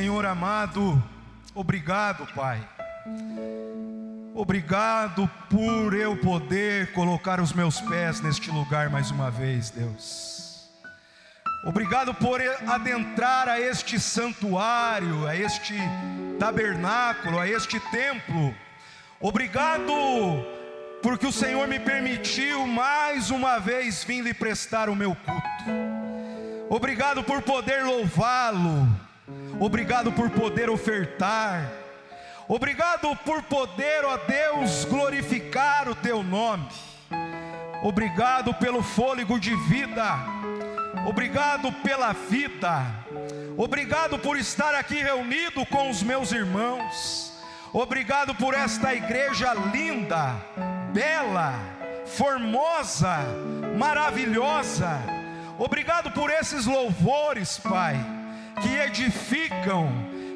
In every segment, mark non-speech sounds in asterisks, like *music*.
Senhor amado, obrigado, Pai. Obrigado por eu poder colocar os meus pés neste lugar mais uma vez, Deus. Obrigado por adentrar a este santuário, a este tabernáculo, a este templo. Obrigado porque o Senhor me permitiu mais uma vez vir lhe prestar o meu culto. Obrigado por poder louvá-lo. Obrigado por poder ofertar. Obrigado por poder, ó Deus, glorificar o teu nome. Obrigado pelo fôlego de vida. Obrigado pela vida. Obrigado por estar aqui reunido com os meus irmãos. Obrigado por esta igreja linda, bela, formosa, maravilhosa. Obrigado por esses louvores, Pai, que edificam,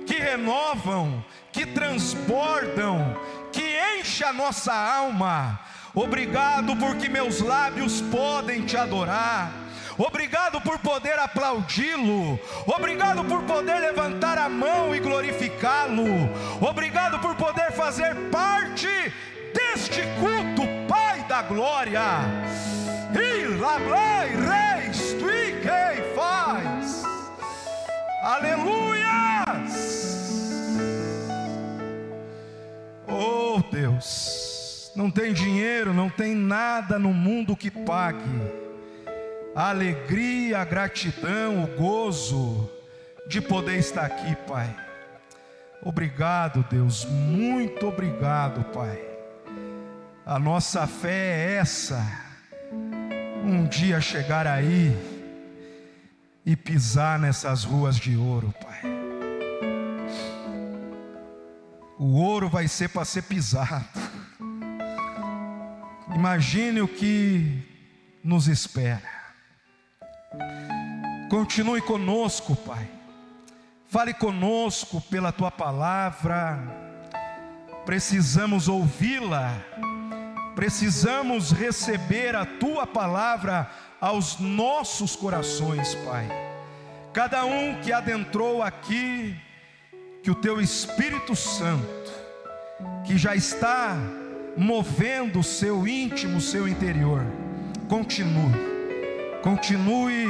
que renovam, que transbordam, que enche a nossa alma. Obrigado porque meus lábios podem te adorar. Obrigado por poder aplaudi-lo. Obrigado por poder levantar a mão e glorificá-lo. Obrigado por poder fazer parte deste culto, Pai da glória. E lá, reis, tu e quem faz. Aleluias. Oh Deus, não tem dinheiro, não tem nada no mundo que pague a alegria, a gratidão, o gozo de poder estar aqui, Pai. Obrigado, Deus, muito obrigado, Pai. A nossa fé é essa, um dia chegar aí e pisar nessas ruas de ouro, Pai. O ouro vai ser para ser pisado. Imagine o que nos espera. Continue conosco, Pai. Fale conosco pela tua palavra. Precisamos ouvi-la. Precisamos receber a tua palavra aos nossos corações, Pai. Cada um que adentrou aqui, que o teu Espírito Santo, que já está movendo o seu íntimo, o seu interior, continue, continue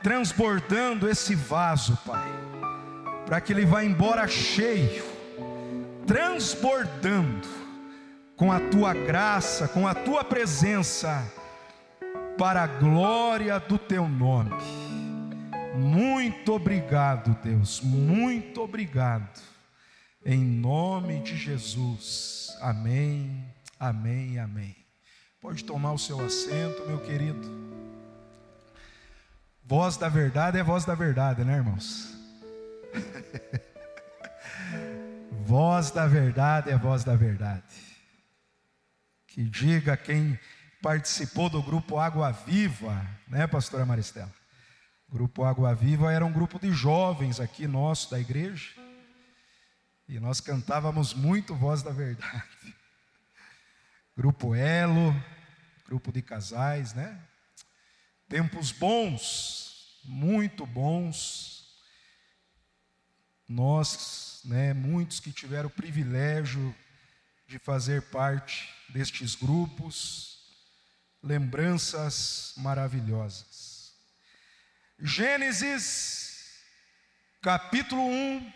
transbordando esse vaso, Pai, para que ele vá embora cheio, transbordando com a tua graça, com a tua presença, para a glória do teu nome. Muito obrigado, Deus, muito obrigado. Em nome de Jesus. Amém, amém, amém. Pode tomar o seu assento, meu querido. Voz da verdade é voz da verdade, né, irmãos? *laughs* voz da verdade é voz da verdade. Que diga quem participou do grupo Água Viva, né, pastora Maristela? Grupo Água Viva era um grupo de jovens aqui nosso da igreja. E nós cantávamos muito Voz da Verdade. Grupo Elo, grupo de casais, né? Tempos bons, muito bons. Nós, né, muitos que tiveram o privilégio de fazer parte destes grupos, lembranças maravilhosas. Gênesis, capítulo 1,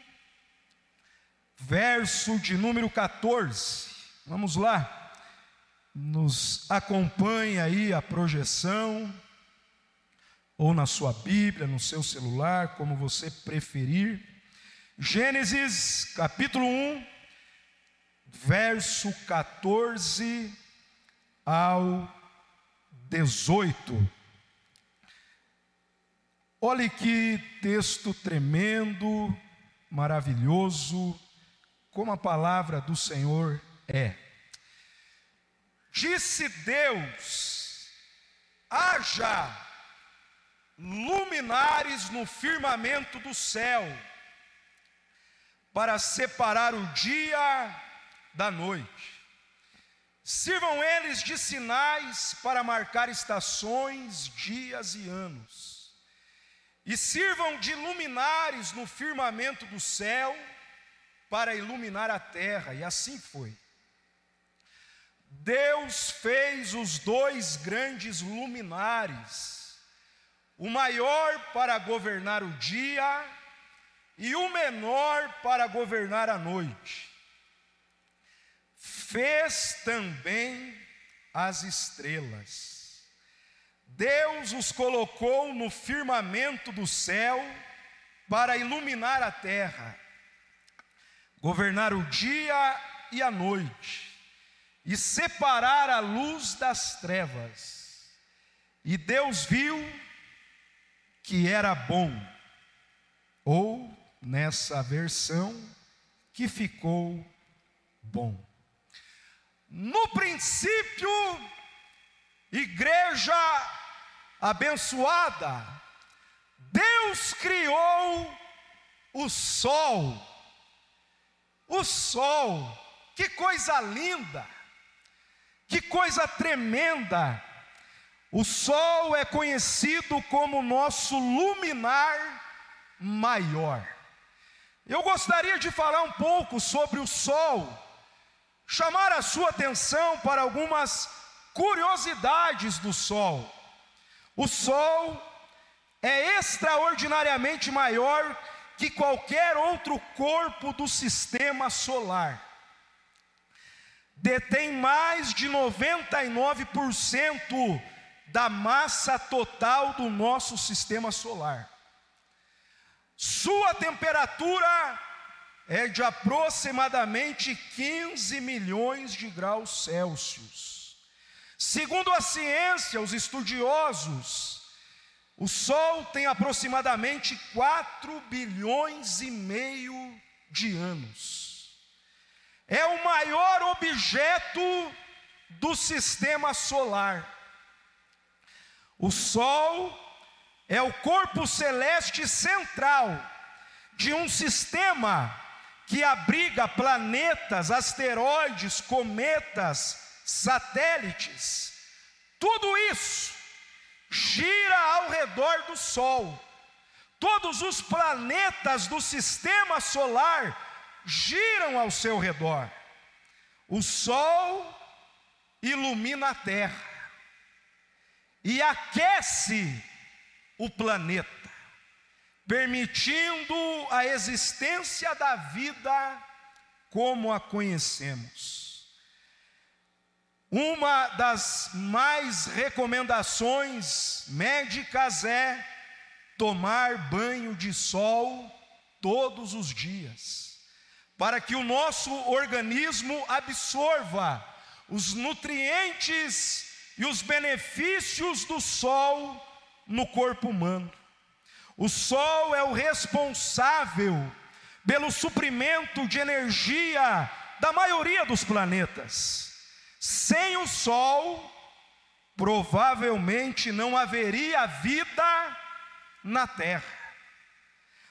verso de número 14. Vamos lá. Nos acompanha aí a projeção, ou na sua Bíblia, no seu celular, como você preferir. Gênesis, capítulo 1, verso 14 ao 18. Olhe que texto tremendo, maravilhoso, como a palavra do Senhor é. Disse Deus: haja luminares no firmamento do céu, para separar o dia da noite. Sirvam eles de sinais para marcar estações, dias e anos e sirvam de luminares no firmamento do céu para iluminar a terra, e assim foi. Deus fez os dois grandes luminares, o maior para governar o dia e o menor para governar a noite. Fez também as estrelas. Deus os colocou no firmamento do céu para iluminar a terra, governar o dia e a noite, e separar a luz das trevas. E Deus viu que era bom, ou nessa versão, que ficou bom. No princípio, igreja abençoada, Deus criou o sol. O sol, que coisa linda, que coisa tremenda. O sol é conhecido como nosso luminar maior. Eu gostaria de falar um pouco sobre o sol, chamar a sua atenção para algumas curiosidades do sol. O sol é extraordinariamente maior que qualquer outro corpo do sistema solar. Detém mais de 99% da massa total do nosso sistema solar. Sua temperatura é de aproximadamente 15 milhões de graus Celsius. Segundo a ciência, os estudiosos, o Sol tem aproximadamente 4 bilhões e meio de anos. É o maior objeto do sistema solar. O Sol é o corpo celeste central de um sistema que abriga planetas, asteroides, cometas, satélites. Tudo isso gira ao redor do Sol. Todos os planetas do sistema solar giram ao seu redor. O Sol ilumina a Terra e aquece o planeta, permitindo a existência da vida como a conhecemos. Uma das mais recomendações médicas é tomar banho de sol todos os dias, para que o nosso organismo absorva os nutrientes e os benefícios do sol no corpo humano. O Sol é o responsável pelo suprimento de energia da maioria dos planetas. Sem o Sol, provavelmente não haveria vida na Terra.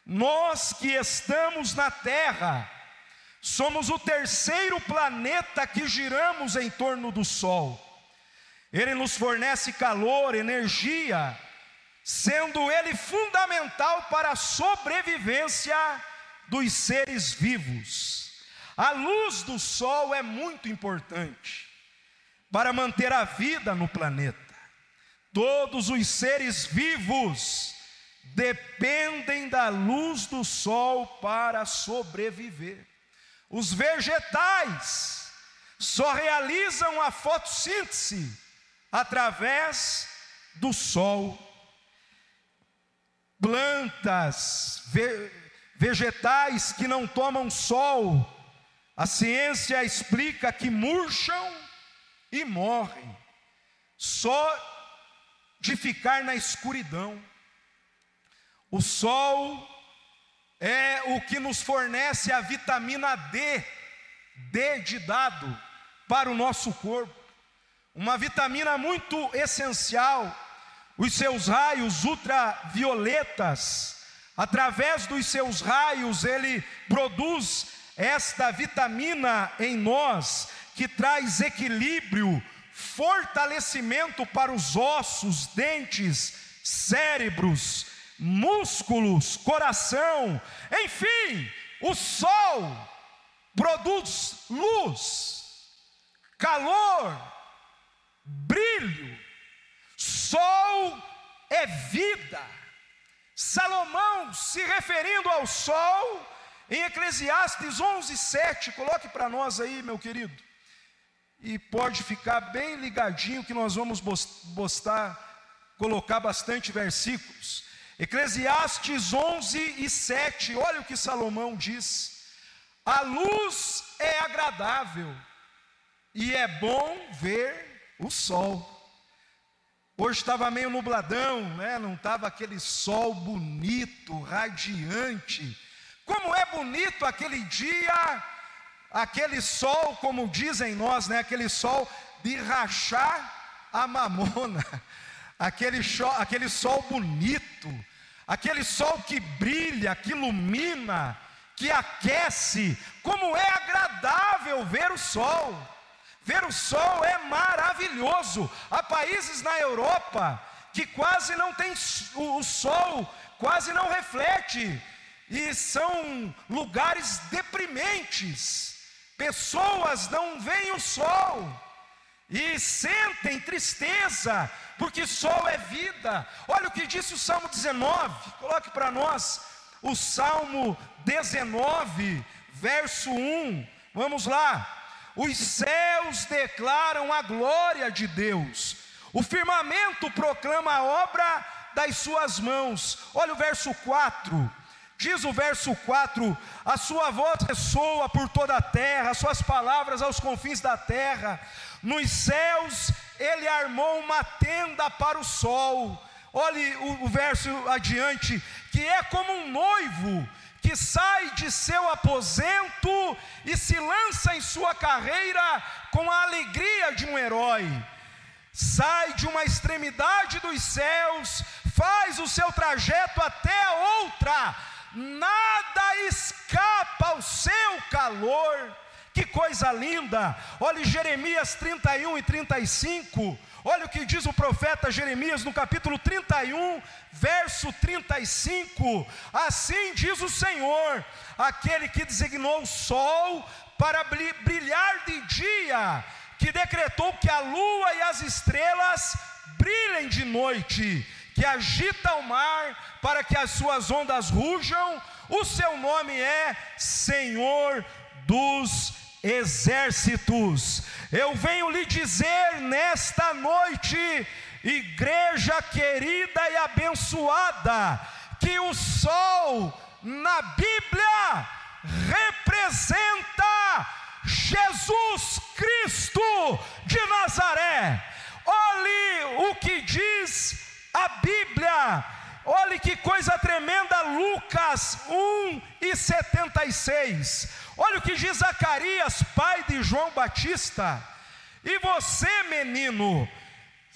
Nós que estamos na Terra, somos o terceiro planeta que giramos em torno do Sol. Ele nos fornece calor, energia, sendo ele fundamental para a sobrevivência dos seres vivos. A luz do sol é muito importante para manter a vida no planeta. Todos os seres vivos dependem da luz do sol para sobreviver. Os vegetais só realizam a fotossíntese através do sol plantas, ve vegetais que não tomam sol, a ciência explica que murcham e morrem, só de ficar na escuridão. O sol é o que nos fornece a vitamina D, D de dado, para o nosso corpo, uma vitamina muito essencial os seus raios ultravioletas, através dos seus raios, ele produz esta vitamina em nós, que traz equilíbrio, fortalecimento para os ossos, dentes, cérebros, músculos, coração, enfim, o sol produz luz, calor, sol é vida. Salomão, se referindo ao sol, em Eclesiastes 11, 7, coloque para nós aí, meu querido, e pode ficar bem ligadinho que nós vamos postar, colocar bastante versículos. Eclesiastes 11 e 7, olha o que Salomão diz: a luz é agradável e é bom ver o sol. Hoje estava meio nubladão, né? não estava aquele sol bonito, radiante. Como é bonito aquele dia, aquele sol, como dizem nós, né? aquele sol de rachar a mamona, *laughs* aquele, aquele sol bonito, aquele sol que brilha, que ilumina, que aquece. Como é agradável ver o sol. Ver o sol é maravilhoso. Há países na Europa que quase não tem o sol, quase não reflete, e são lugares deprimentes. Pessoas não veem o sol e sentem tristeza, porque sol é vida. Olha o que disse o Salmo 19, coloque para nós o Salmo 19, verso 1. Vamos lá. Os céus declaram a glória de Deus, o firmamento proclama a obra das suas mãos. Olha o verso 4. Diz o verso 4: A sua voz ressoa por toda a terra, as suas palavras aos confins da terra. Nos céus ele armou uma tenda para o sol. Olhe o, o verso adiante: que é como um noivo que sai de seu aposento e se lança em sua carreira com a alegria de um herói. Sai de uma extremidade dos céus, faz o seu trajeto até a outra, nada escapa ao seu calor. Que coisa linda! Olhe Jeremias 31 e 35. Olha o que diz o profeta Jeremias no capítulo 31, verso 35. Assim diz o Senhor, aquele que designou o sol para brilhar de dia, que decretou que a lua e as estrelas brilhem de noite, que agita o mar para que as suas ondas rujam, o seu nome é Senhor dos exércitos. Eu venho lhe dizer nesta noite, igreja querida e abençoada, que o sol na Bíblia representa Jesus Cristo de Nazaré. Olhe o que diz a Bíblia. Olhe que coisa tremenda, Lucas 1 e 76. Olha o que diz Zacarias, pai de João Batista. E você, menino,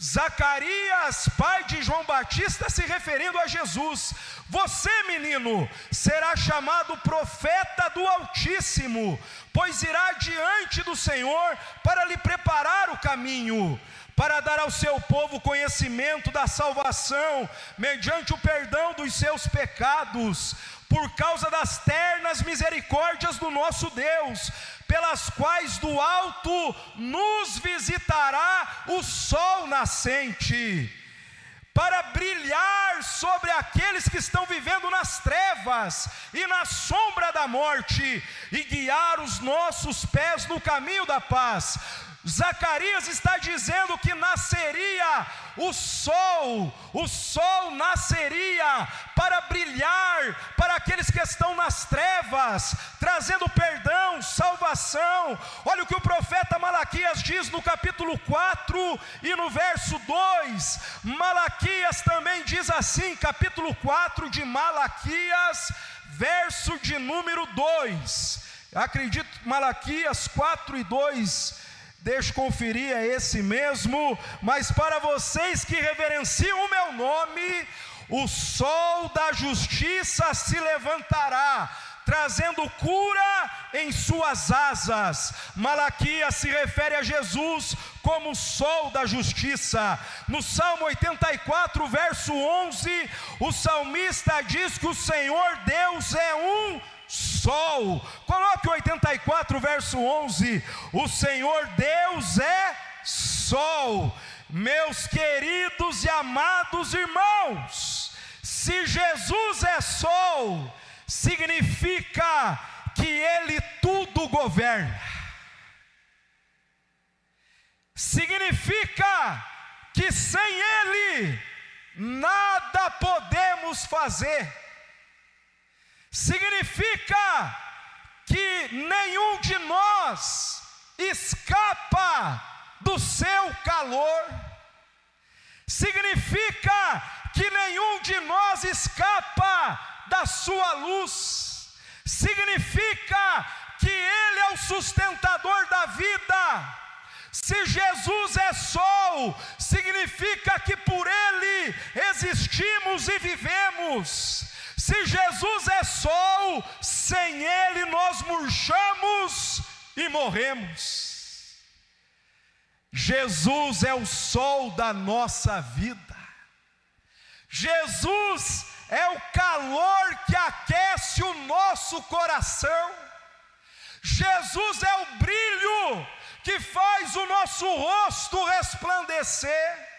Zacarias, pai de João Batista, se referindo a Jesus. Você, menino, será chamado profeta do Altíssimo, pois irá diante do Senhor para lhe preparar o caminho para dar ao seu povo conhecimento da salvação, mediante o perdão dos seus pecados, por causa das ternas misericórdias do nosso Deus, pelas quais do alto nos visitará o sol nascente, para brilhar sobre aqueles que estão vivendo nas trevas e na sombra da morte, e guiar os nossos pés no caminho da paz Zacarias está dizendo que nasceria o sol, o sol nasceria para brilhar para aqueles que estão nas trevas, trazendo perdão, salvação. Olha o que o profeta Malaquias diz no capítulo 4 e no verso 2. Malaquias também diz assim, capítulo 4 de Malaquias, verso de número 2. Acredito Malaquias 4 e 2 Deixa eu conferir, é esse mesmo. Mas para vocês que reverenciam o meu nome, o sol da justiça se levantará, trazendo cura em suas asas. Malaquias se refere a Jesus como sol da justiça. No Salmo 84, verso 11, o salmista diz que o Senhor Deus é um sol. Coloque o 84, verso 11: O Senhor Deus é sol. Meus queridos e amados irmãos, se Jesus é sol, significa que Ele tudo governa. Significa que sem Ele nada podemos fazer. Significa que nenhum de nós escapa do seu calor. Significa que nenhum de nós escapa da sua luz. Significa que Ele é o sustentador da vida. Se Jesus é sol, significa que por Ele existimos e vivemos. Se Jesus é sol, sem Ele nós murchamos e morremos. Jesus é o sol da nossa vida. Jesus é o calor que aquece o nosso coração. Jesus é o brilho que faz o nosso rosto resplandecer.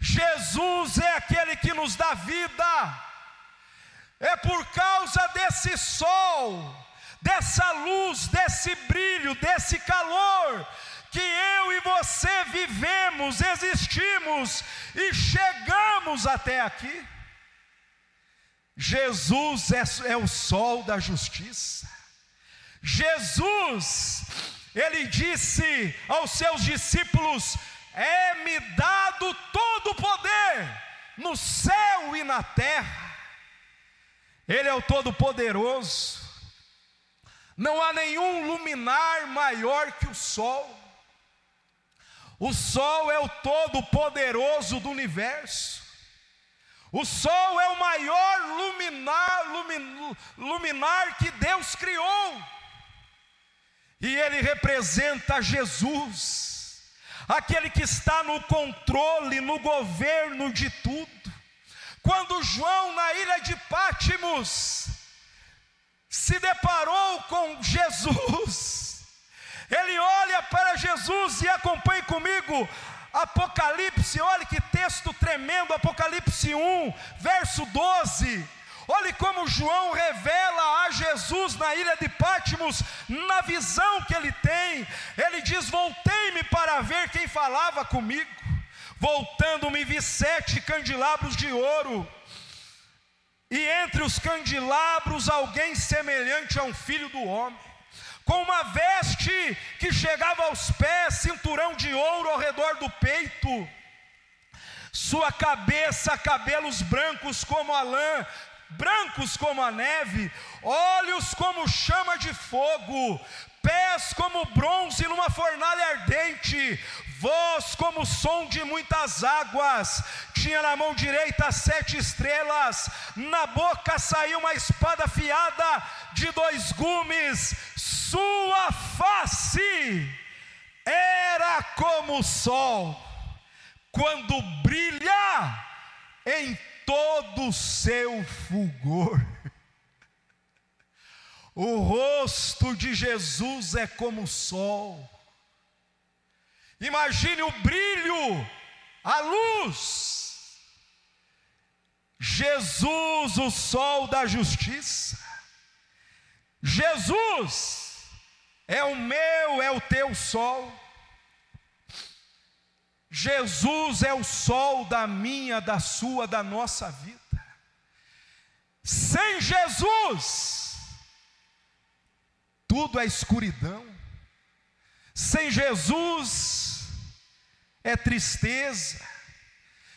Jesus é aquele que nos dá vida. É por causa desse sol, dessa luz, desse brilho, desse calor, que eu e você vivemos, existimos e chegamos até aqui. Jesus é, é, o sol da justiça. Jesus, ele disse aos seus discípulos: É-me dado todo o poder no céu e na terra. Ele é o Todo-Poderoso. Não há nenhum luminar maior que o sol. O Sol é o todo-poderoso do universo. O Sol é o maior luminar, lumin, luminar que Deus criou. E ele representa Jesus, aquele que está no controle, no governo de tudo. Quando João, na ilha de Se deparou com Jesus, ele olha para Jesus e acompanhe comigo Apocalipse, olhe que texto tremendo, Apocalipse 1, verso 12. Olhe como João revela a Jesus na ilha de Pátimos, na visão que ele tem. Ele diz: Voltei-me para ver quem falava comigo. Voltando-me, vi sete candelabros de ouro, e entre os candelabros alguém semelhante a um filho do homem com uma veste que chegava aos pés, cinturão de ouro ao redor do peito, sua cabeça, cabelos brancos como a lã, brancos como a neve, olhos como chama de fogo, pés como bronze numa fornalha ardente, voz como som de muitas águas, tinha na mão direita sete estrelas, na boca saiu uma espada afiada de dois gumes, sua face era como o sol, quando brilha em todo o seu fulgor. O rosto de Jesus é como o sol. Imagine o brilho, a luz. Jesus, o sol da justiça. Jesus é o meu, é o teu sol. Jesus é o sol da minha, da sua, da nossa vida. Sem Jesus, tudo é escuridão. Sem Jesus é tristeza.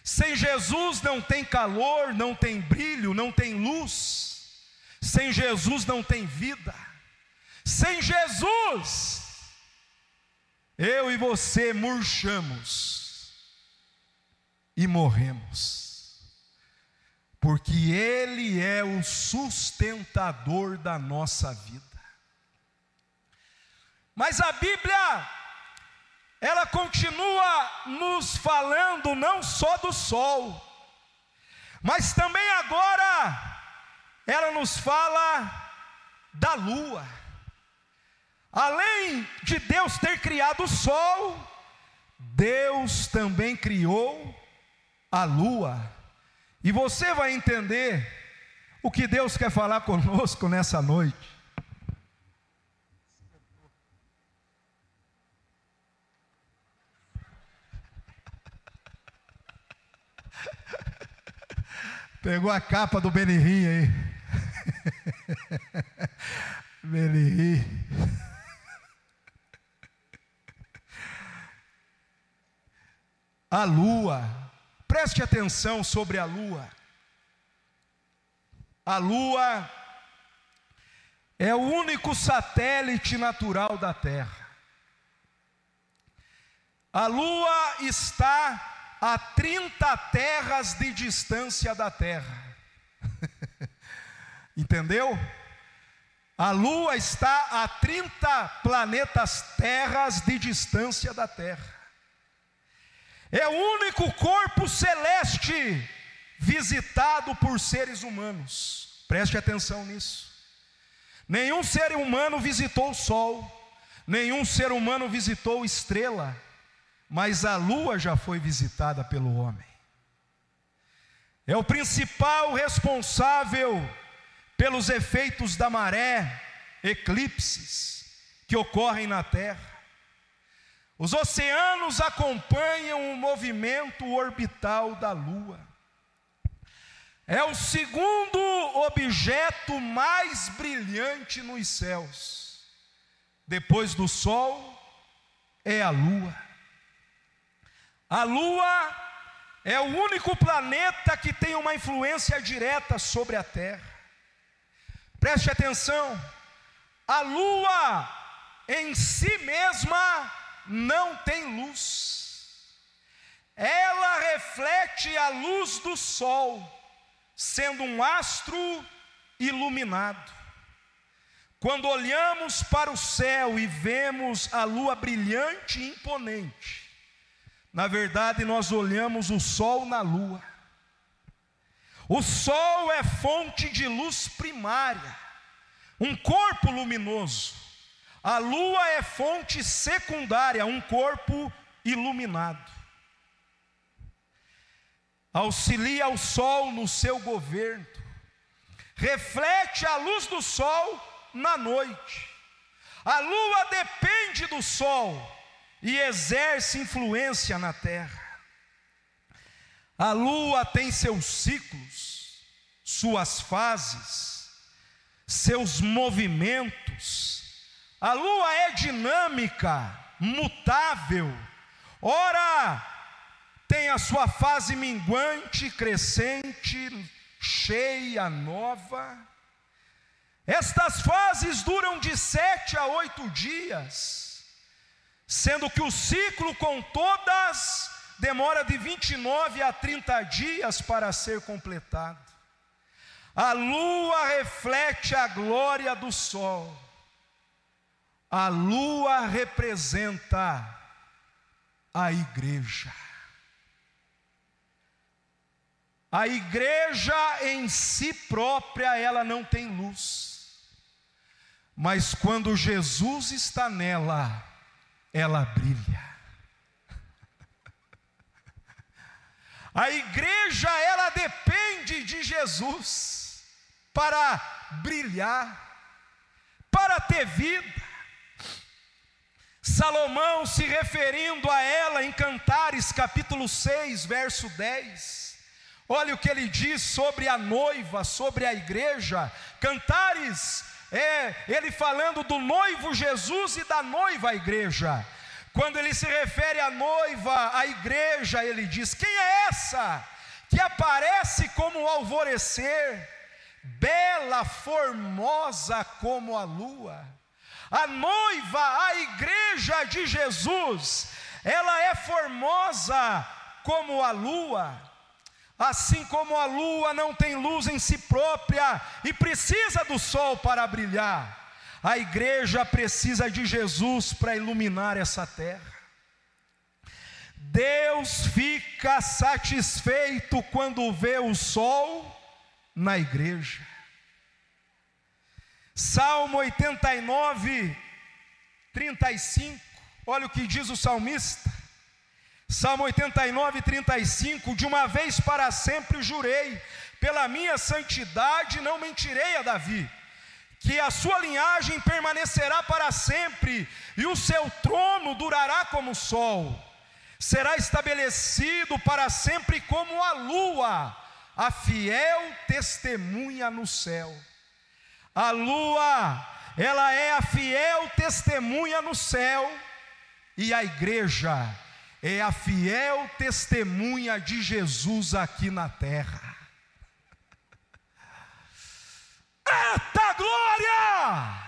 Sem Jesus não tem calor, não tem brilho, não tem luz. Sem Jesus não tem vida. Sem Jesus, eu e você murchamos e morremos, porque Ele é o sustentador da nossa vida. Mas a Bíblia, ela continua nos falando não só do sol, mas também agora, ela nos fala da lua. Além de Deus ter criado o sol, Deus também criou a lua. E você vai entender o que Deus quer falar conosco nessa noite. Pegou a capa do Benihim aí. *laughs* Benihim. A lua, preste atenção sobre a lua. A lua é o único satélite natural da Terra. A lua está a 30 terras de distância da Terra. *laughs* Entendeu? A Lua está a 30 planetas terras de distância da Terra. É o único corpo celeste visitado por seres humanos. Preste atenção nisso. Nenhum ser humano visitou o Sol, nenhum ser humano visitou estrela, mas a lua já foi visitada pelo homem. É o principal responsável pelos efeitos da maré, eclipses que ocorrem na Terra. Os oceanos acompanham o movimento orbital da Lua. É o segundo objeto mais brilhante nos céus. Depois do Sol, é a Lua. A Lua é o único planeta que tem uma influência direta sobre a Terra. Preste atenção, a Lua em si mesma não tem luz, ela reflete a luz do Sol, sendo um astro iluminado. Quando olhamos para o céu e vemos a lua brilhante e imponente, na verdade, nós olhamos o sol na lua. O sol é fonte de luz primária, um corpo luminoso. A lua é fonte secundária, um corpo iluminado. Auxilia o sol no seu governo, reflete a luz do sol na noite. A lua depende do sol e exerce influência na terra. A lua tem seus ciclos, suas fases, seus movimentos. A lua é dinâmica, mutável. Ora, tem a sua fase minguante, crescente, cheia, nova. Estas fases duram de sete a oito dias sendo que o ciclo com todas demora de 29 a 30 dias para ser completado. A lua reflete a glória do sol. A lua representa a igreja. A igreja em si própria, ela não tem luz. Mas quando Jesus está nela, ela brilha. A igreja, ela depende de Jesus para brilhar, para ter vida. Salomão, se referindo a ela em Cantares, capítulo 6, verso 10, olha o que ele diz sobre a noiva, sobre a igreja. Cantares é ele falando do noivo Jesus e da noiva a igreja. Quando ele se refere à noiva, à igreja, ele diz: Quem é essa que aparece como o alvorecer, bela, formosa como a lua? A noiva, a igreja de Jesus, ela é formosa como a lua. Assim como a lua não tem luz em si própria e precisa do sol para brilhar, A igreja precisa de Jesus para iluminar essa terra. Deus fica satisfeito quando vê o sol na igreja. Salmo 89, 35, olha o que diz o salmista. Salmo 89, 35: De uma vez para sempre jurei, pela minha santidade não mentirei a Davi, que a sua linhagem permanecerá para sempre, e o seu trono durará como o sol será estabelecido para sempre como a lua, a fiel testemunha no céu. A lua, ela é a fiel testemunha no céu, e a igreja é a fiel testemunha de Jesus aqui na terra. Eita glória!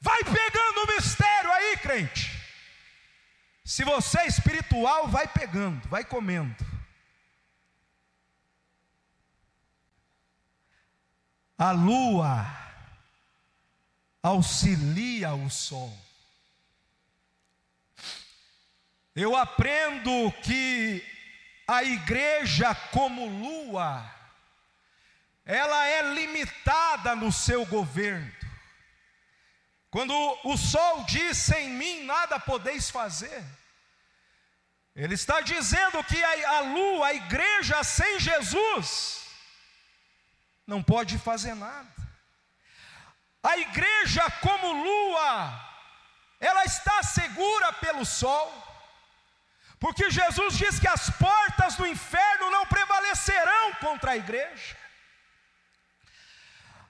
Vai pegando o mistério aí, crente. Se você é espiritual, vai pegando, vai comendo. A lua auxilia o sol. Eu aprendo que a igreja, como lua, ela é limitada no seu governo. Quando o sol diz: sem mim nada podeis fazer. Ele está dizendo que a, a lua, a igreja sem Jesus, não pode fazer nada. A igreja, como lua, ela está segura pelo sol, porque Jesus diz que as portas do inferno não prevalecerão contra a igreja.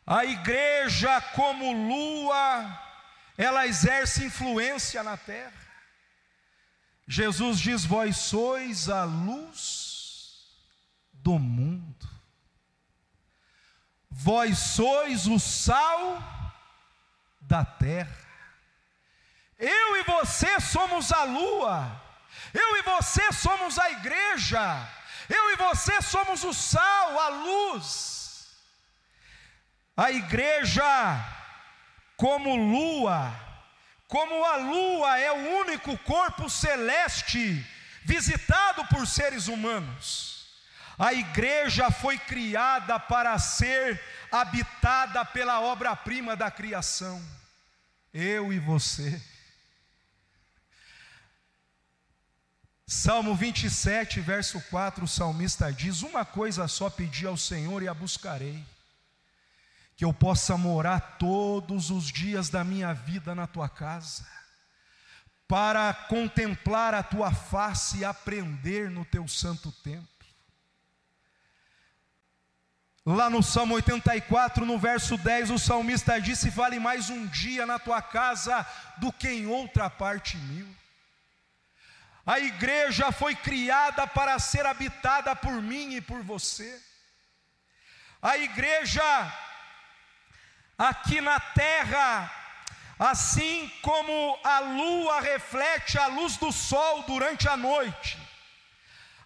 A igreja, como lua, ela exerce influência na terra. Jesus diz: Vós sois a luz do mundo, vós sois o sal da terra. Eu e você somos a lua, eu e você somos a igreja, eu e você somos o sal, a luz. A igreja, como lua, como a lua é o único corpo celeste visitado por seres humanos, a igreja foi criada para ser habitada pela obra-prima da criação, eu e você. Salmo 27, verso 4, o salmista diz: Uma coisa só pedi ao Senhor e a buscarei que eu possa morar todos os dias da minha vida na tua casa, para contemplar a tua face e aprender no teu santo templo. Lá no Salmo 84, no verso 10, o salmista disse: Vale mais um dia na tua casa do que em outra parte mil. A igreja foi criada para ser habitada por mim e por você. A igreja aqui na terra, assim como a lua reflete a luz do sol durante a noite,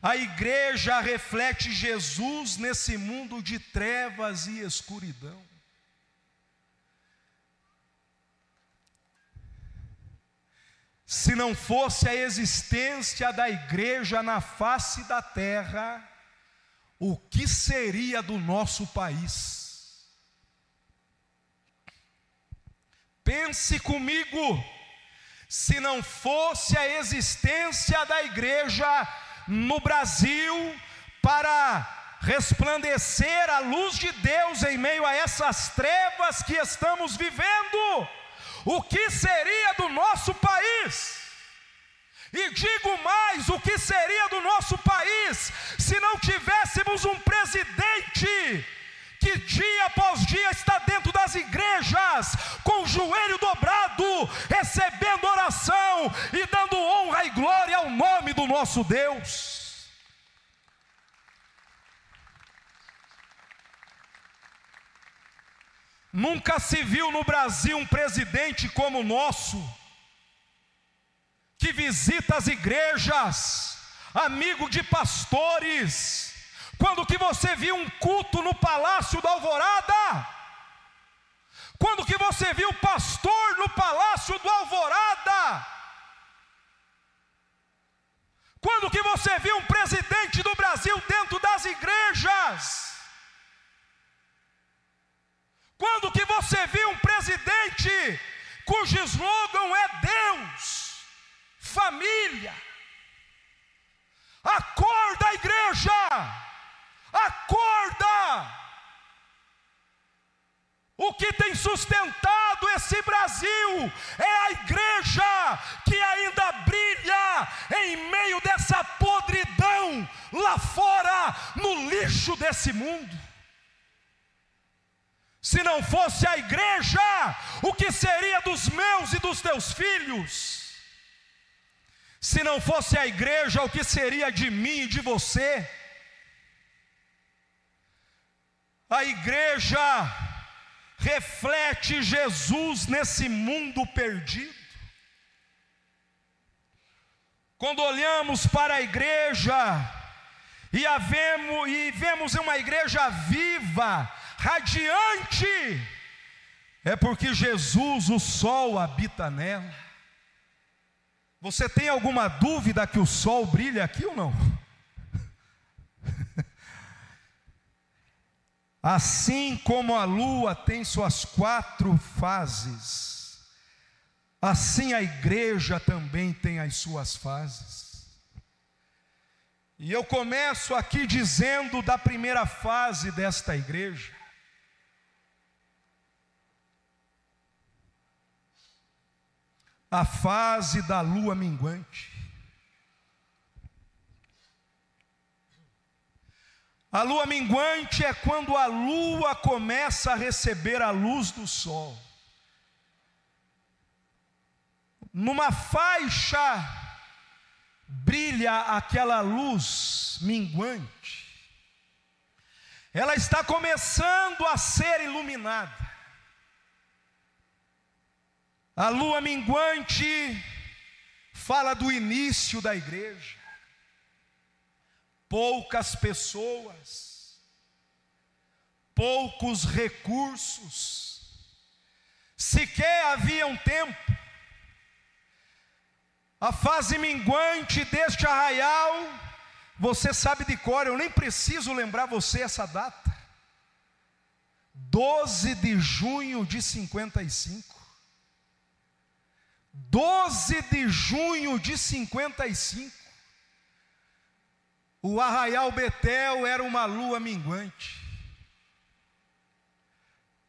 a igreja reflete Jesus nesse mundo de trevas e escuridão. Se não fosse a existência da igreja na face da terra, o que seria do nosso país? Pense comigo, se não fosse a existência da igreja no Brasil para resplandecer a luz de Deus em meio a essas trevas que estamos vivendo, o que seria do nosso país? E digo mais: o que seria do nosso país se não tivéssemos um presidente que dia após dia está dentro das igrejas, com o joelho dobrado, recebendo oração e dando honra e glória ao nome do nosso Deus. Nunca se viu no Brasil um presidente como o nosso, que visita as igrejas, amigo de pastores, quando que você viu um culto no palácio da Alvorada? Quando que você viu pastor no palácio do Alvorada? Quando que você viu um presidente do Brasil dentro das igrejas? Quando que você viu um presidente cujo slogan é Deus, família? Acorda, igreja! Acorda! O que tem sustentado esse Brasil é a igreja que ainda brilha em meio dessa podridão lá fora, no lixo desse mundo. Se não fosse a igreja, o que seria dos meus e dos teus filhos? Se não fosse a igreja, o que seria de mim e de você? A igreja reflete Jesus nesse mundo perdido. Quando olhamos para a igreja e, e vemos uma igreja viva, radiante, é porque Jesus, o sol, habita nela. Você tem alguma dúvida que o sol brilha aqui ou não? *laughs* Assim como a lua tem suas quatro fases, assim a igreja também tem as suas fases. E eu começo aqui dizendo da primeira fase desta igreja. A fase da lua minguante. A lua minguante é quando a lua começa a receber a luz do sol. Numa faixa brilha aquela luz minguante. Ela está começando a ser iluminada. A lua minguante fala do início da igreja poucas pessoas, poucos recursos, sequer havia um tempo. A fase minguante deste arraial, você sabe de cor, eu nem preciso lembrar você essa data. 12 de junho de 55. 12 de junho de 55. O arraial Betel era uma lua minguante.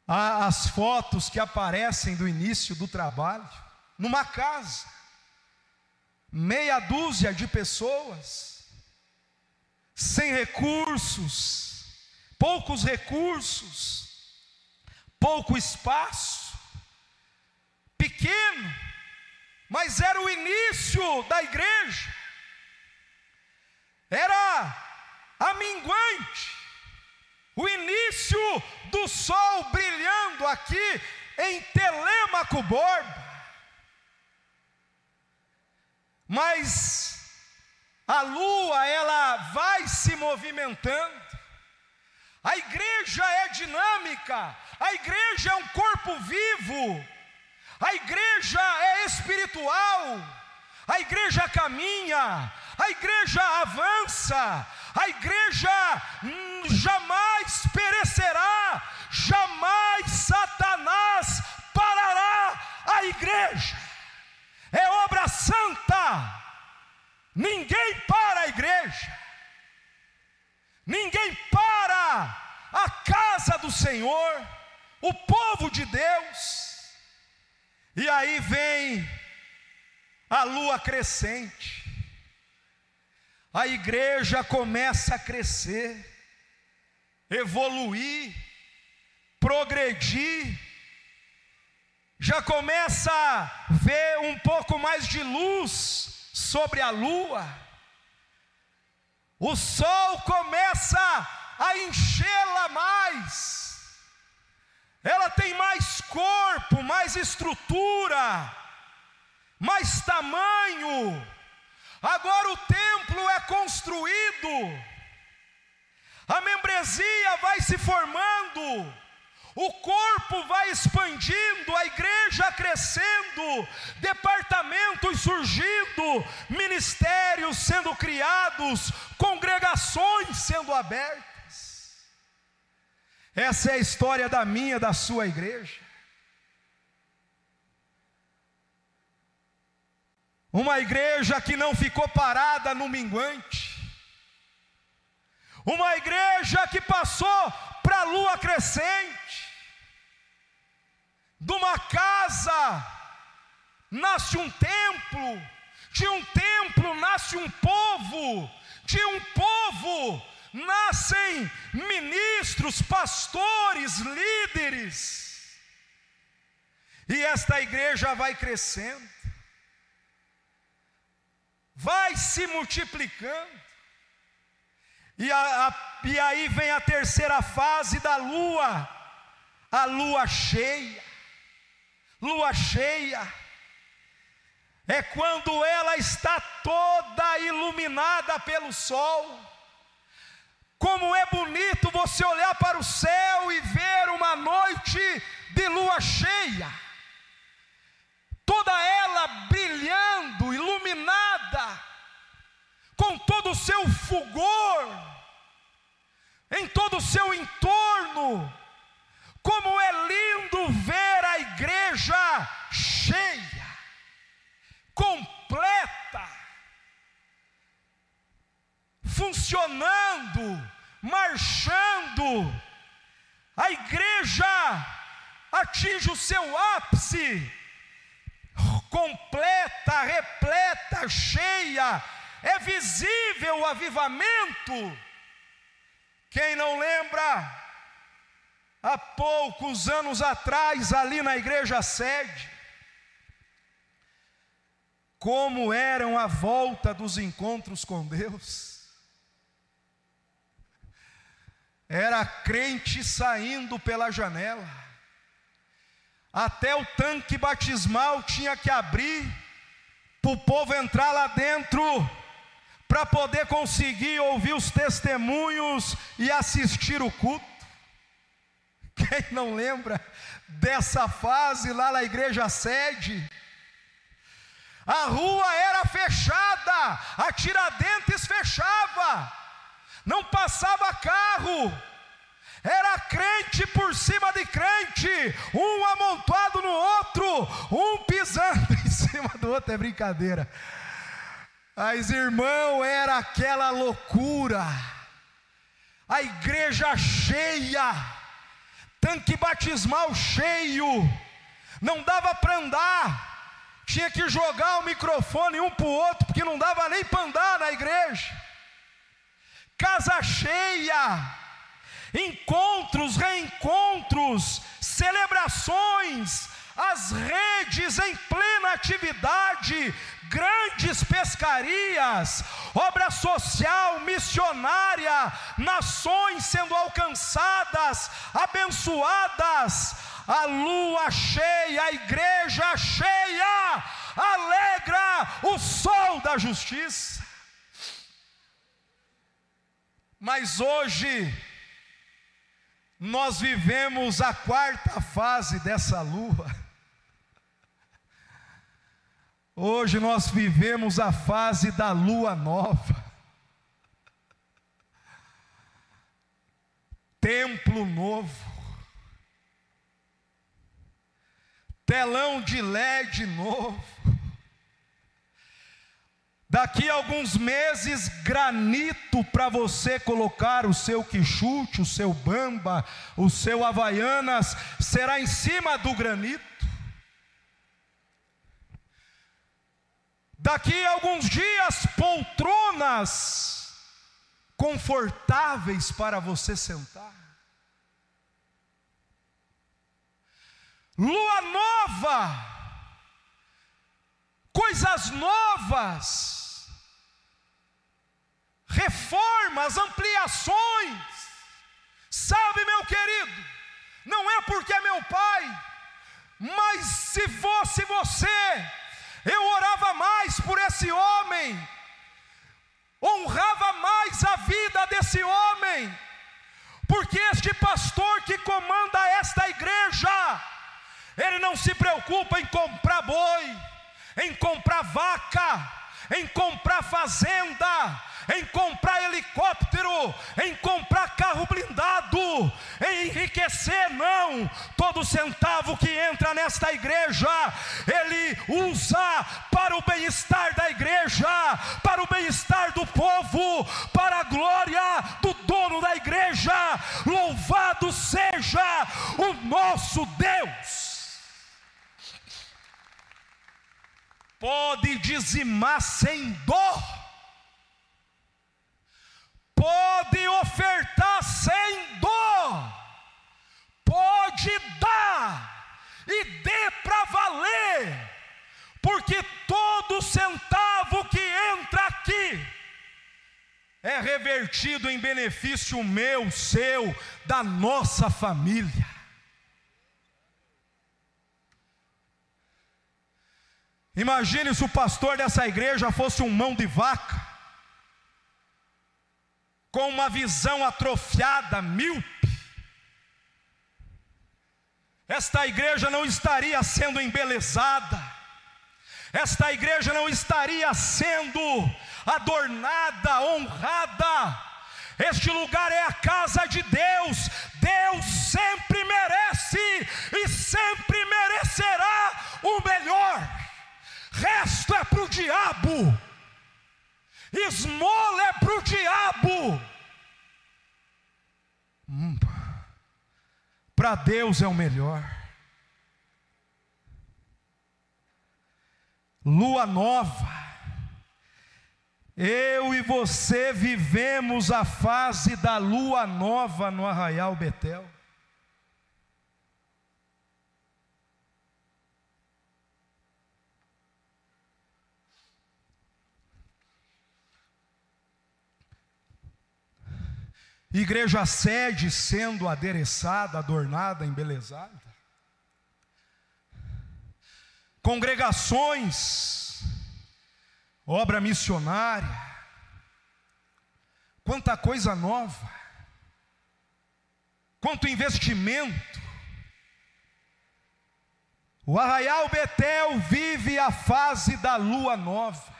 As fotos que aparecem do início do trabalho, numa casa, meia dúzia de pessoas, sem recursos, poucos recursos, pouco espaço, pequeno, mas era o início da igreja era a minguante, o início do sol brilhando aqui em Telêmaco Borba. Mas a lua, ela vai se movimentando. A igreja é dinâmica, a igreja é um corpo vivo, a igreja é espiritual, a igreja caminha, a igreja avança, a igreja hum, jamais perecerá, jamais Satanás parará a igreja, é obra santa, ninguém para a igreja, ninguém para a casa do Senhor, o povo de Deus, e aí vem a lua crescente, a igreja começa a crescer, evoluir, progredir, já começa a ver um pouco mais de luz sobre a lua, o sol começa a enchê-la mais, ela tem mais corpo, mais estrutura, mais tamanho, Agora o templo é construído, a membresia vai se formando, o corpo vai expandindo, a igreja crescendo, departamentos surgindo, ministérios sendo criados, congregações sendo abertas. Essa é a história da minha, da sua igreja. Uma igreja que não ficou parada no minguante. Uma igreja que passou para a lua crescente. De uma casa nasce um templo, de um templo nasce um povo, de um povo nascem ministros, pastores, líderes. E esta igreja vai crescendo, vai se multiplicando. E, a, a, e aí vem a terceira fase da lua, a lua cheia. Lua cheia é quando ela está toda iluminada pelo sol. Como é bonito você olhar para o céu e ver uma noite de lua cheia, toda ela brilhando, iluminada, com todo o seu fulgor, em todo o seu entorno. Como é lindo ver a igreja cheia, completa, funcionando, marchando. A igreja atinge o seu ápice, completa, repleta, cheia, é visível o avivamento. Quem não lembra, há poucos anos atrás, ali na igreja sede, como eram a volta dos encontros com Deus. Era crente saindo pela janela, até o tanque batismal tinha que abrir, para o povo entrar lá dentro para poder conseguir ouvir os testemunhos e assistir o culto. *laughs* Quem não lembra dessa fase lá na igreja sede? A rua era fechada, a Tiradentes fechava, não passava carro, era crente por cima de crente, um amontoado no outro, um pisando *laughs* em cima do outro, é brincadeira. Mas irmão, era aquela loucura, a igreja cheia, tanque batismal cheio, não dava para andar, tinha que jogar o microfone um para o outro, porque não dava nem para andar na igreja, casa cheia, encontros, reencontros, celebrações, as redes em plena atividade, grandes pescarias, obra social, missionária, nações sendo alcançadas, abençoadas, a lua cheia, a igreja cheia, alegra o sol da justiça. Mas hoje, nós vivemos a quarta fase dessa lua. Hoje nós vivemos a fase da lua nova. Templo novo. Telão de LED novo. Daqui a alguns meses, granito para você colocar o seu quichute, o seu bamba, o seu havaianas, será em cima do granito. Daqui a alguns dias, poltronas confortáveis para você sentar. Lua nova, coisas novas, reformas, ampliações. Sabe, meu querido, não é porque é meu pai, mas se fosse você, eu orava mais por esse homem, honrava mais a vida desse homem, porque este pastor que comanda esta Ele não se preocupa em comprar boi, em comprar vaca, em comprar fazenda, em comprar helicóptero, em comprar carro blindado, em enriquecer, não. Todo centavo que entra nesta igreja, ele usa para o bem-estar da igreja, para o bem-estar do povo, para a glória do dono da igreja. Louvado seja o nosso Deus. Pode dizimar sem dor pode ofertar sem dor, pode dar e dê para valer, porque todo centavo que entra aqui é revertido em benefício meu, seu, da nossa família. Imagine se o pastor dessa igreja fosse um mão de vaca com uma visão atrofiada, míope, esta igreja não estaria sendo embelezada, esta igreja não estaria sendo adornada, honrada. Este lugar é a casa de Deus, Deus sempre merece e sempre merecerá o melhor, resto é para o diabo esmola é para o diabo. Hum, para Deus é o melhor. Lua nova. Eu e você vivemos a fase da lua nova no Arraial Betel. Igreja sede sendo adereçada, adornada, embelezada, congregações, obra missionária, quanta coisa nova, quanto investimento. O Arraial Betel vive a fase da lua nova.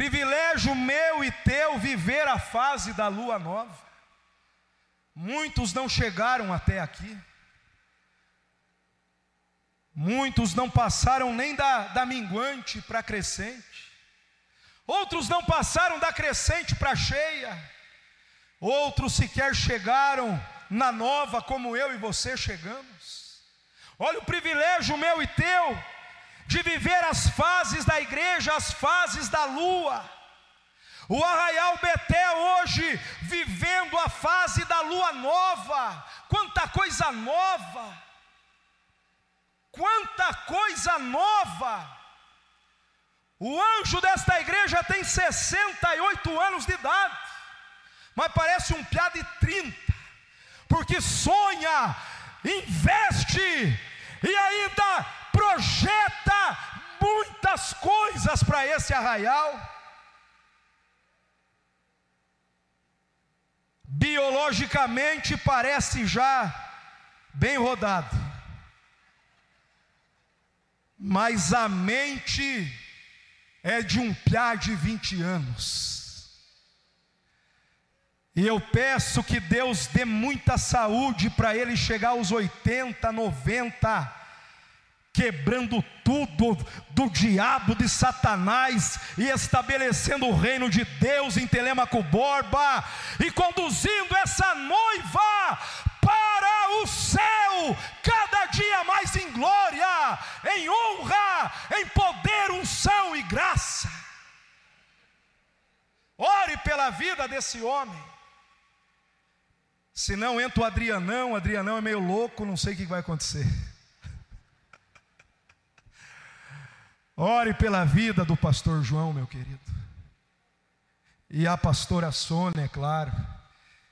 Privilégio meu e teu viver a fase da lua nova. Muitos não chegaram até aqui. Muitos não passaram nem da, da minguante para a crescente. Outros não passaram da crescente para a cheia. Outros sequer chegaram na nova como eu e você chegamos. Olha o privilégio meu e teu de viver as fases da igreja, as fases da lua. O Arraial Beté hoje vivendo a fase da lua nova. Quanta coisa nova! Quanta coisa nova! O anjo desta igreja tem 68 anos de idade, mas parece um piá de 30, porque sonha, investe e ainda projeta muitas coisas para esse arraial. Biologicamente parece já bem rodado, mas a mente é de um piá de 20 anos. E eu peço que Deus dê muita saúde para ele chegar aos 80, 90, quebrando tudo do diabo, de Satanás e estabelecendo o reino de Deus em Telemaco Borba e conduzindo essa noiva para o céu, cada dia mais em glória, em honra, em poder, unção e graça. Ore pela vida desse homem. Se não entra o Adrianão, o Adrianão é meio louco, não sei o que vai acontecer. Ore pela vida do pastor João, meu querido. E a pastora Sônia, é claro.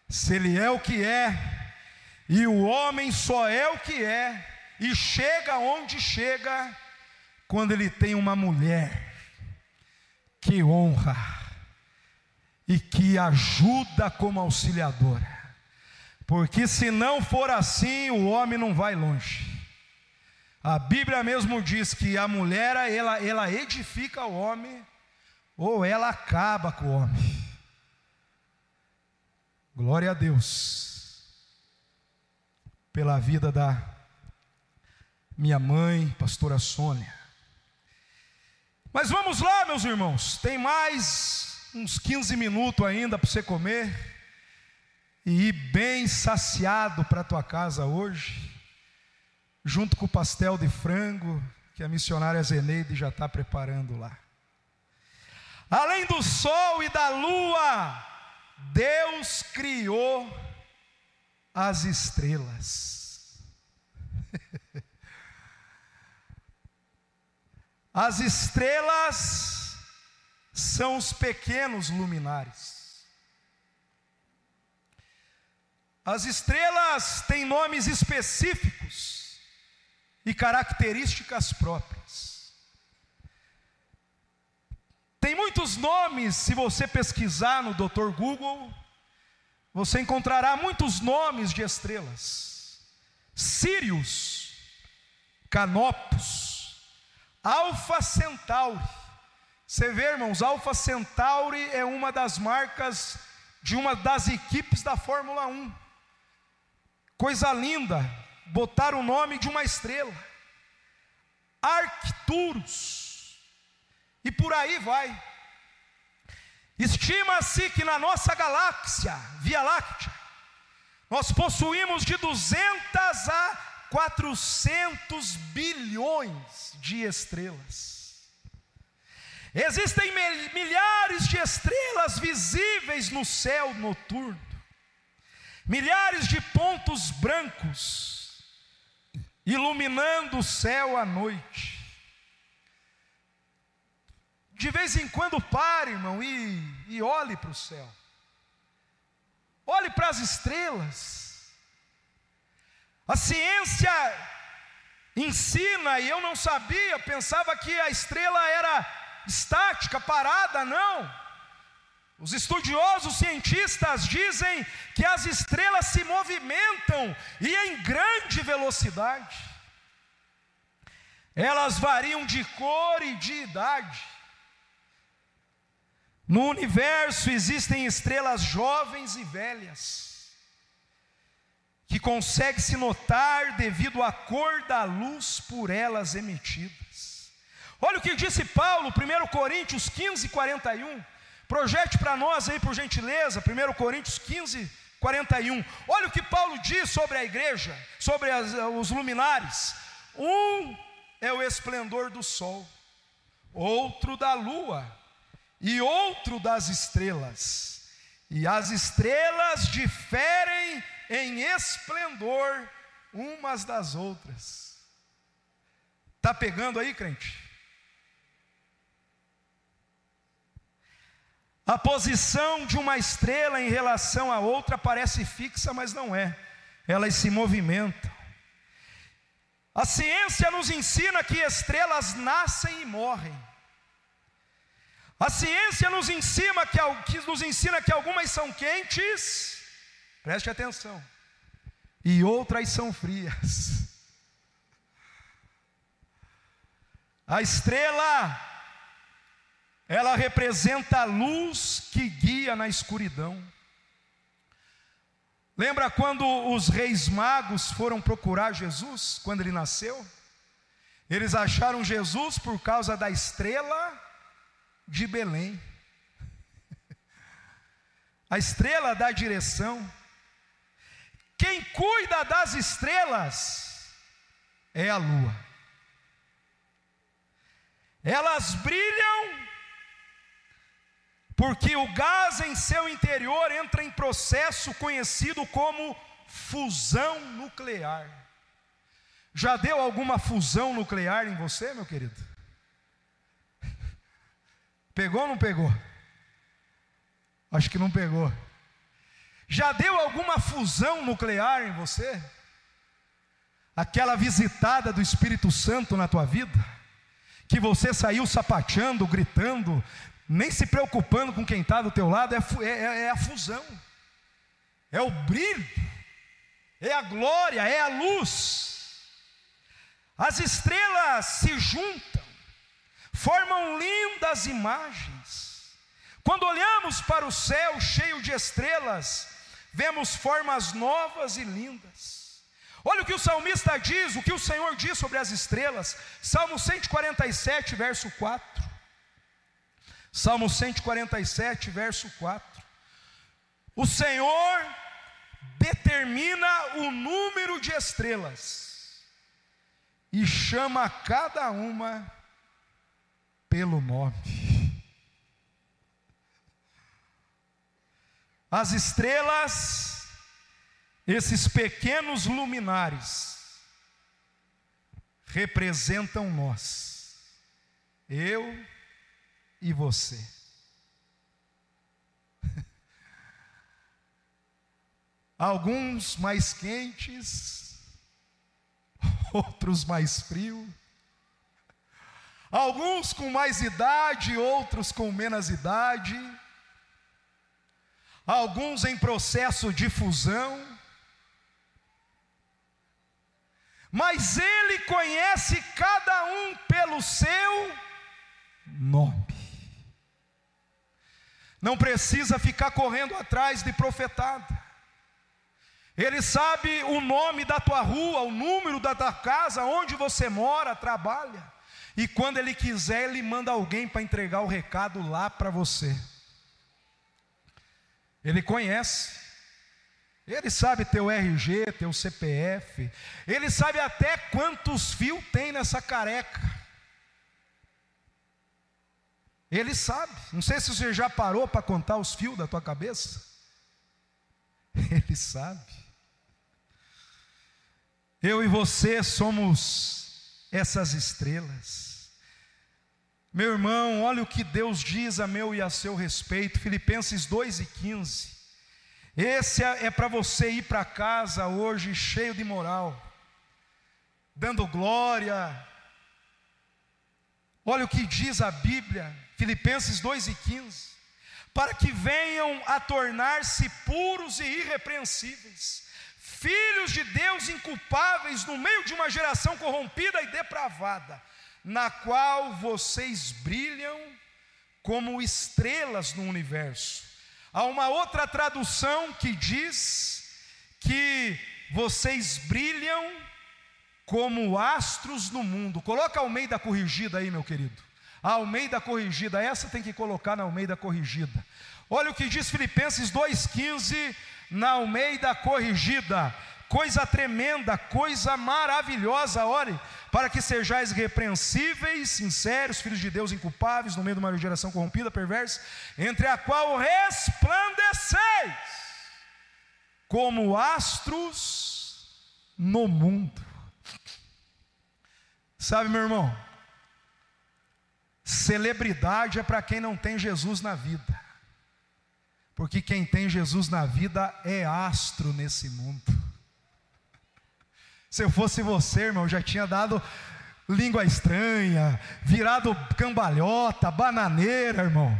Se ele é o que é, e o homem só é o que é, e chega onde chega, quando ele tem uma mulher que honra e que ajuda como auxiliadora. Porque se não for assim, o homem não vai longe. A Bíblia mesmo diz que a mulher ela, ela edifica o homem ou ela acaba com o homem. Glória a Deus pela vida da minha mãe, pastora Sônia. Mas vamos lá, meus irmãos, tem mais uns 15 minutos ainda para você comer e ir bem saciado para a tua casa hoje, junto com o pastel de frango que a missionária Zeneide já está preparando lá. Além do sol e da lua, Deus criou as estrelas. *laughs* As estrelas são os pequenos luminares. As estrelas têm nomes específicos e características próprias. Tem muitos nomes, se você pesquisar no Dr. Google, você encontrará muitos nomes de estrelas: Sirius, Canopus, Alfa Centauri. Você vê, irmãos, Alfa Centauri é uma das marcas de uma das equipes da Fórmula 1. Coisa linda, botar o nome de uma estrela. Arcturus. E por aí vai. Estima-se que na nossa galáxia, Via Láctea, nós possuímos de 200 a 400 bilhões de estrelas. Existem milhares de estrelas visíveis no céu noturno milhares de pontos brancos iluminando o céu à noite. De vez em quando pare, irmão, e, e olhe para o céu. Olhe para as estrelas. A ciência ensina, e eu não sabia, pensava que a estrela era estática, parada, não. Os estudiosos cientistas dizem que as estrelas se movimentam e em grande velocidade. Elas variam de cor e de idade. No universo existem estrelas jovens e velhas, que consegue se notar devido à cor da luz por elas emitidas. Olha o que disse Paulo, 1 Coríntios 15, 41. Projete para nós aí, por gentileza, 1 Coríntios 15, 41. Olha o que Paulo diz sobre a igreja, sobre as, os luminares. Um é o esplendor do sol, outro da lua, e outro das estrelas. E as estrelas diferem em esplendor umas das outras. Está pegando aí, crente? A posição de uma estrela em relação a outra parece fixa, mas não é. Elas se movimentam. A ciência nos ensina que estrelas nascem e morrem. A ciência nos ensina que, nos ensina que algumas são quentes, preste atenção, e outras são frias. A estrela ela representa a luz que guia na escuridão. Lembra quando os reis magos foram procurar Jesus, quando ele nasceu? Eles acharam Jesus por causa da estrela de Belém. *laughs* A estrela da direção. Quem cuida das estrelas é a lua. Elas brilham porque o gás em seu interior entra em processo conhecido como fusão nuclear. Já deu alguma fusão nuclear em você, meu querido? Pegou ou não pegou? Acho que não pegou. Já deu alguma fusão nuclear em você? Aquela visitada do Espírito Santo na tua vida? Que você saiu sapateando, gritando, nem se preocupando com quem está do teu lado, é, é, é a fusão, é o brilho, é a glória, é a luz. As estrelas se juntam, formam lindas imagens. Quando olhamos para o céu cheio de estrelas, vemos formas novas e lindas. Olha o que o salmista diz, o que o Senhor diz sobre as estrelas, Salmo 147, verso 4. Salmo 147, verso 4. O Senhor determina o número de estrelas e chama cada uma pelo nome. As estrelas, esses pequenos luminares, representam nós, eu e você. *laughs* Alguns mais quentes, outros mais frios. Alguns com mais idade, outros com menos idade. Alguns em processo de fusão. Mas Ele conhece cada um pelo seu nome. Não precisa ficar correndo atrás de profetada. Ele sabe o nome da tua rua, o número da tua casa, onde você mora, trabalha. E quando ele quiser, ele manda alguém para entregar o recado lá para você. Ele conhece. Ele sabe teu RG, teu CPF. Ele sabe até quantos fios tem nessa careca. Ele sabe. Não sei se você já parou para contar os fios da tua cabeça. *laughs* Ele sabe. Eu e você somos essas estrelas. Meu irmão, olha o que Deus diz a meu e a seu respeito, Filipenses 2 e 15. Esse é, é para você ir para casa hoje cheio de moral, dando glória. Olha o que diz a Bíblia, Filipenses 2 e 15, para que venham a tornar-se puros e irrepreensíveis, filhos de Deus inculpáveis no meio de uma geração corrompida e depravada, na qual vocês brilham como estrelas no universo. Há uma outra tradução que diz que vocês brilham como astros no mundo. Coloca ao meio da corrigida aí, meu querido. A Almeida corrigida, essa tem que colocar na Almeida corrigida. Olha o que diz Filipenses 2,15 na Almeida corrigida. Coisa tremenda, coisa maravilhosa, ore, para que sejais repreensíveis, sinceros, filhos de Deus inculpáveis, no meio de uma geração corrompida, perversa, entre a qual resplandeceis como astros no mundo. Sabe, meu irmão, Celebridade é para quem não tem Jesus na vida. Porque quem tem Jesus na vida é astro nesse mundo. Se eu fosse você, irmão, já tinha dado língua estranha, virado cambalhota, bananeira, irmão.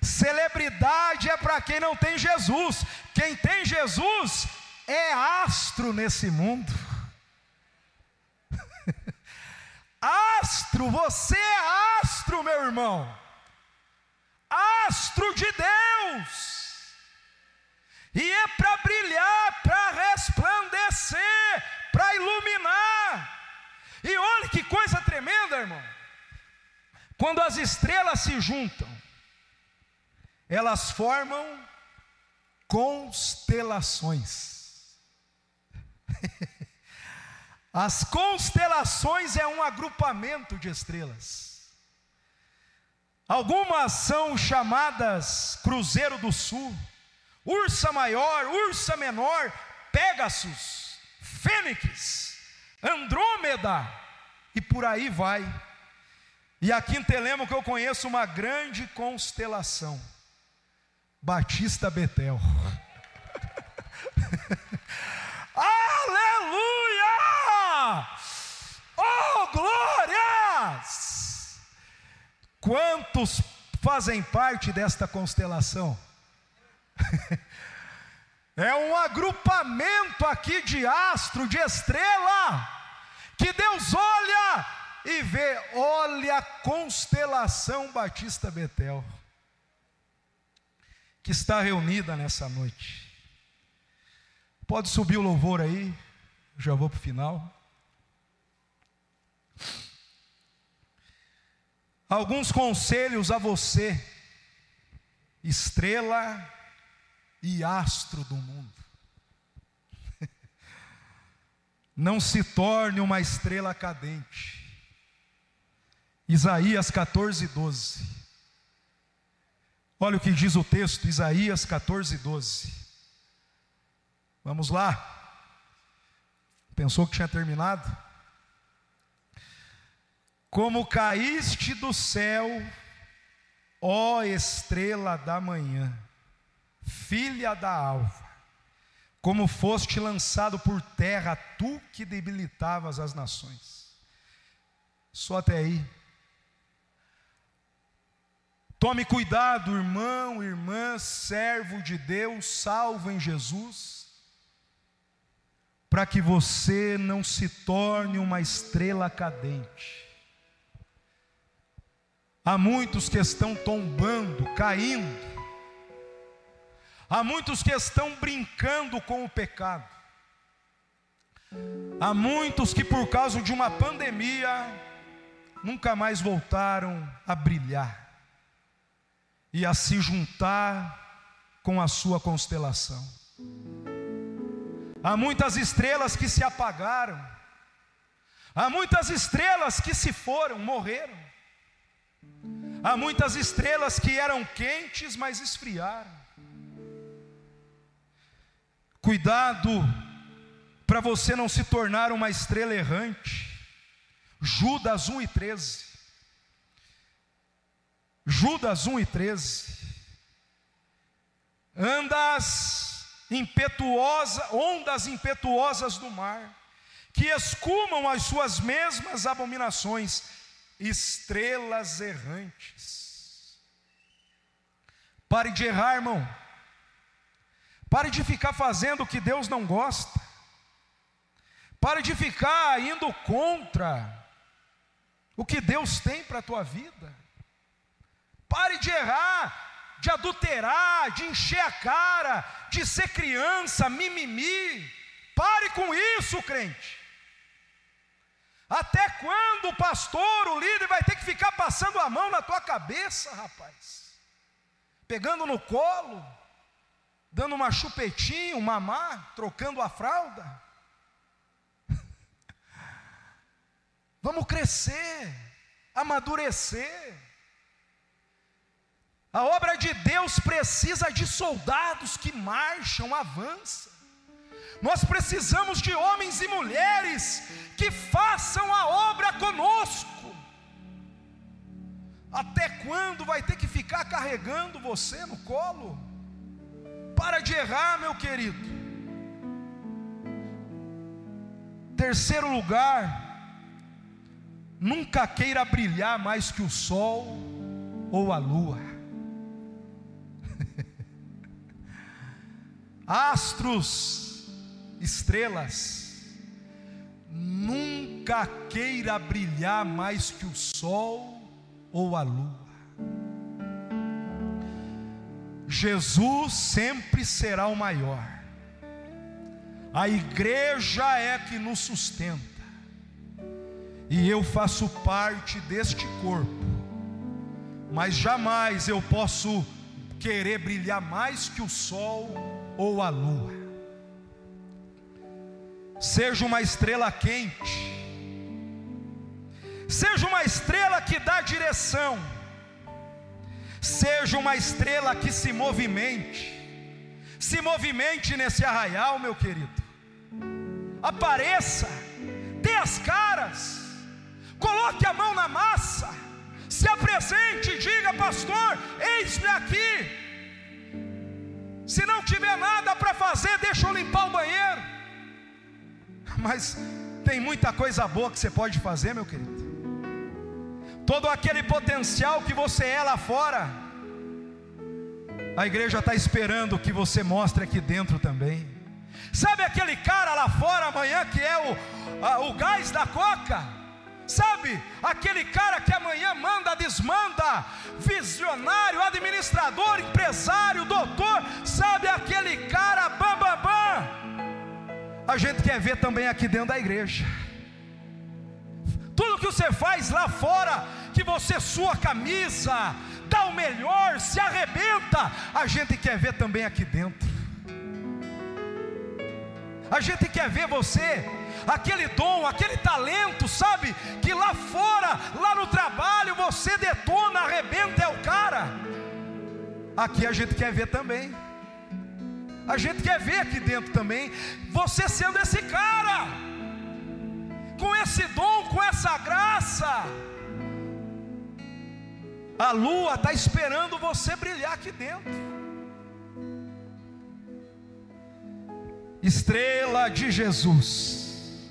Celebridade é para quem não tem Jesus. Quem tem Jesus é astro nesse mundo. Astro, você é astro, meu irmão. Astro de Deus. E é para brilhar, para resplandecer, para iluminar. E olha que coisa tremenda, irmão. Quando as estrelas se juntam, elas formam constelações. As constelações é um agrupamento de estrelas. Algumas são chamadas Cruzeiro do Sul, Ursa Maior, Ursa Menor, Pegasus, Fênix, Andrômeda e por aí vai. E aqui em Telemo que eu conheço uma grande constelação, Batista Betel. *laughs* Oh, glórias! Quantos fazem parte desta constelação. *laughs* é um agrupamento aqui de astro, de estrela, que Deus olha e vê, olha a constelação Batista Betel, que está reunida nessa noite. Pode subir o louvor aí, já vou para o final. Alguns conselhos a você, estrela e astro do mundo. *laughs* Não se torne uma estrela cadente. Isaías 14, 12. Olha o que diz o texto, Isaías 14, 12. Vamos lá. Pensou que tinha terminado? Como caíste do céu, ó estrela da manhã, filha da alva, como foste lançado por terra, tu que debilitavas as nações. Só até aí. Tome cuidado, irmão, irmã, servo de Deus, salvo em Jesus, para que você não se torne uma estrela cadente Há muitos que estão tombando, caindo. Há muitos que estão brincando com o pecado. Há muitos que, por causa de uma pandemia, nunca mais voltaram a brilhar e a se juntar com a sua constelação. Há muitas estrelas que se apagaram, há muitas estrelas que se foram, morreram. Há muitas estrelas que eram quentes, mas esfriaram. Cuidado para você não se tornar uma estrela errante. Judas 1 e 13. Judas 1 e 13. Andas impetuosa, ondas impetuosas do mar, que escumam as suas mesmas abominações estrelas errantes. Pare de errar, irmão. Pare de ficar fazendo o que Deus não gosta. Pare de ficar indo contra o que Deus tem para a tua vida. Pare de errar, de adulterar, de encher a cara, de ser criança, mimimi. Pare com isso, crente. Até quando o pastor, o líder, vai ter que ficar passando a mão na tua cabeça, rapaz? Pegando no colo, dando uma chupetinha, um mamá, trocando a fralda? *laughs* Vamos crescer, amadurecer. A obra de Deus precisa de soldados que marcham, avançam. Nós precisamos de homens e mulheres que façam a obra conosco. Até quando vai ter que ficar carregando você no colo? Para de errar, meu querido. Terceiro lugar, nunca queira brilhar mais que o sol ou a lua. *laughs* Astros estrelas, nunca queira brilhar mais que o sol ou a lua. Jesus sempre será o maior, a igreja é que nos sustenta, e eu faço parte deste corpo, mas jamais eu posso querer brilhar mais que o sol ou a lua. Seja uma estrela quente, seja uma estrela que dá direção, seja uma estrela que se movimente, se movimente nesse arraial, meu querido, apareça, dê as caras, coloque a mão na massa, se apresente, diga, pastor, eis-me aqui. Se não tiver nada para fazer, deixa eu limpar o banheiro mas tem muita coisa boa que você pode fazer, meu querido. todo aquele potencial que você é lá fora, a igreja está esperando que você mostre aqui dentro também. Sabe aquele cara lá fora amanhã que é o, a, o gás da coca? Sabe, aquele cara que amanhã manda, desmanda, visionário, administrador, empresário, doutor, sabe aquele cara bam bam bam. A gente quer ver também aqui dentro da igreja. Tudo que você faz lá fora, que você sua camisa, dá o melhor, se arrebenta, a gente quer ver também aqui dentro. A gente quer ver você, aquele dom, aquele talento, sabe? Que lá fora, lá no trabalho, você detona, arrebenta, é o cara. Aqui a gente quer ver também. A gente quer ver aqui dentro também, você sendo esse cara com esse dom, com essa graça. A lua está esperando você brilhar aqui dentro. Estrela de Jesus,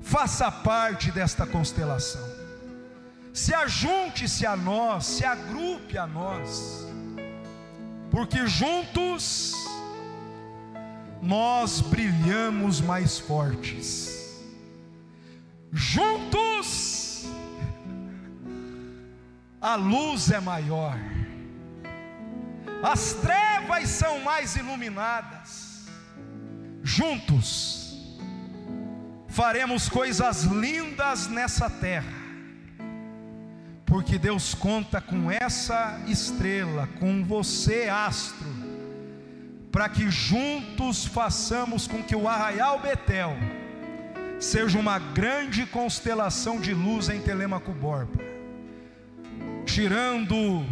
faça parte desta constelação. Se ajunte-se a nós, se agrupe a nós, porque juntos nós brilhamos mais fortes. Juntos a luz é maior, as trevas são mais iluminadas, juntos faremos coisas lindas nessa terra, porque Deus conta com essa estrela, com você, astro, para que juntos façamos com que o arraial Betel seja uma grande constelação de luz em Telêmaco Borba, tirando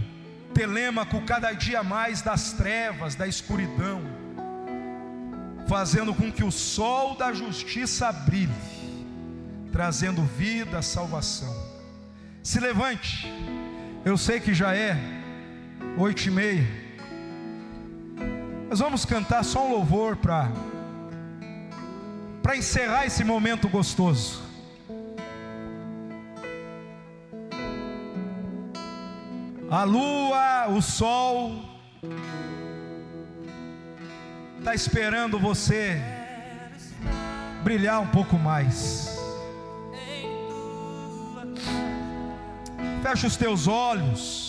Telêmaco cada dia mais das trevas, da escuridão, fazendo com que o sol da justiça brilhe, trazendo vida, salvação. Se levante, eu sei que já é oito e meia, nós vamos cantar só um louvor para para encerrar esse momento gostoso. A lua, o sol, está esperando você brilhar um pouco mais. Fecha os teus olhos.